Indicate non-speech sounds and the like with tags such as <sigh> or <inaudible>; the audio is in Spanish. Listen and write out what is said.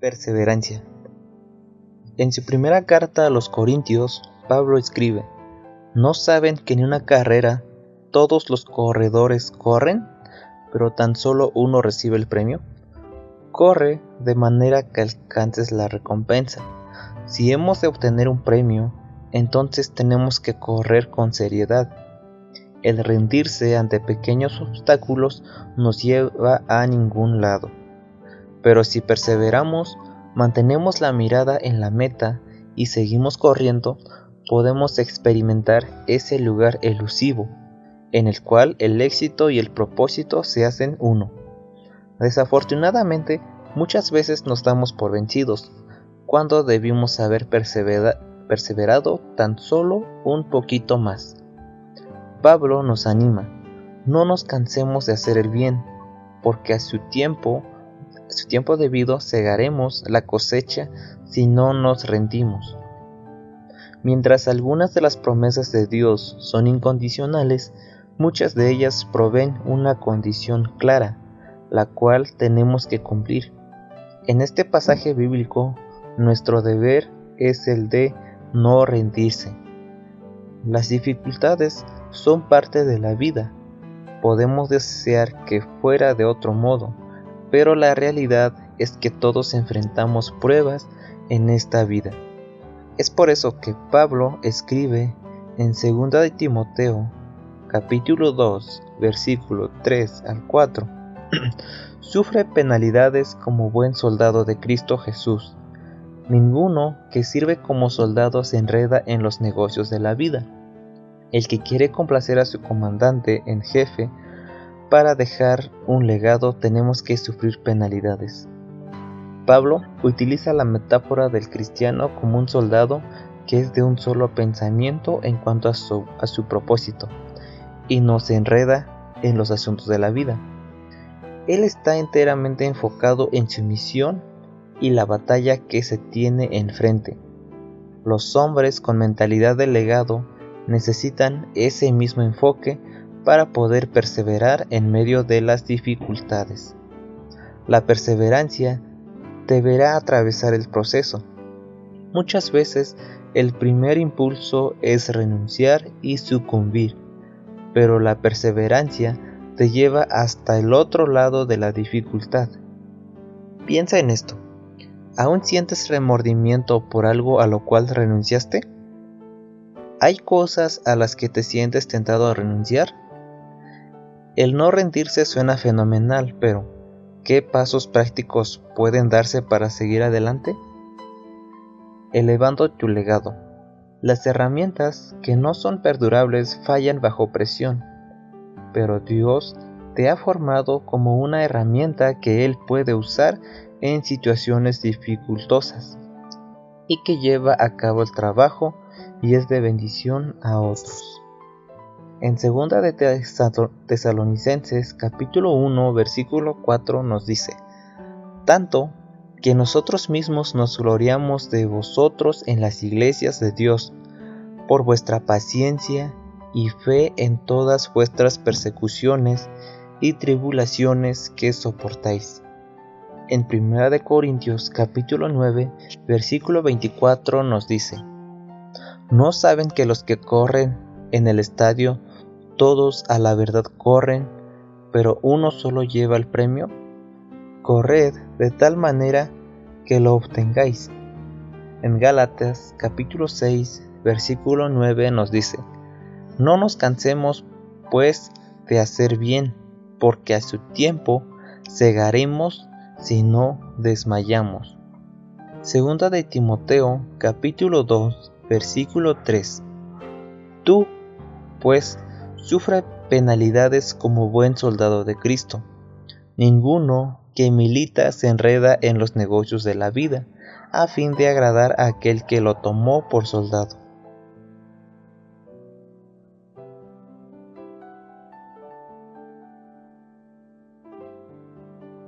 Perseverancia. En su primera carta a los Corintios, Pablo escribe, ¿No saben que en una carrera todos los corredores corren, pero tan solo uno recibe el premio? Corre de manera que alcances la recompensa. Si hemos de obtener un premio, entonces tenemos que correr con seriedad. El rendirse ante pequeños obstáculos nos lleva a ningún lado. Pero si perseveramos, mantenemos la mirada en la meta y seguimos corriendo, podemos experimentar ese lugar elusivo, en el cual el éxito y el propósito se hacen uno. Desafortunadamente, muchas veces nos damos por vencidos, cuando debimos haber perseverado tan solo un poquito más. Pablo nos anima, no nos cansemos de hacer el bien, porque a su tiempo su tiempo debido segaremos la cosecha si no nos rendimos. Mientras algunas de las promesas de Dios son incondicionales, muchas de ellas proveen una condición clara, la cual tenemos que cumplir. En este pasaje bíblico, nuestro deber es el de no rendirse. Las dificultades son parte de la vida. Podemos desear que fuera de otro modo, pero la realidad es que todos enfrentamos pruebas en esta vida. Es por eso que Pablo escribe en 2 de Timoteo capítulo 2 versículo 3 al 4 <clears throat> sufre penalidades como buen soldado de Cristo Jesús. Ninguno que sirve como soldado se enreda en los negocios de la vida. El que quiere complacer a su comandante en jefe para dejar un legado tenemos que sufrir penalidades. Pablo utiliza la metáfora del cristiano como un soldado que es de un solo pensamiento en cuanto a su, propósito y no se enreda en los asuntos de la vida. Él está enteramente enfocado en su misión y la batalla que se tiene enfrente. Los hombres con mentalidad de legado necesitan ese mismo enfoque para poder perseverar en medio de las dificultades. La perseverancia deberá atravesar el proceso. Muchas veces el primer impulso es renunciar y sucumbir, pero la perseverancia te lleva hasta el otro lado de la dificultad. Piensa en esto. ¿Aún sientes remordimiento por algo a lo cual renunciaste? ¿Hay cosas a las que te sientes tentado a renunciar? El no rendirse suena fenomenal, pero ¿qué pasos prácticos pueden darse para seguir adelante? Elevando tu legado. Las herramientas que no son perdurables fallan bajo presión, pero Dios te ha formado como una herramienta que Él puede usar en situaciones dificultosas y que lleva a cabo el trabajo y es de bendición a otros. En 2 de Tesalonicenses capítulo 1 versículo 4 nos dice, tanto que nosotros mismos nos gloriamos de vosotros en las iglesias de Dios, por vuestra paciencia y fe en todas vuestras persecuciones y tribulaciones que soportáis. En 1 de Corintios capítulo 9 versículo 24 nos dice, ¿no saben que los que corren en el estadio todos a la verdad corren, pero uno solo lleva el premio? Corred de tal manera que lo obtengáis. En Gálatas capítulo 6 versículo 9 nos dice, No nos cansemos pues de hacer bien, porque a su tiempo cegaremos si no desmayamos. Segunda de Timoteo capítulo 2 versículo 3 Tú, pues, sufre penalidades como buen soldado de Cristo. Ninguno que milita se enreda en los negocios de la vida, a fin de agradar a aquel que lo tomó por soldado.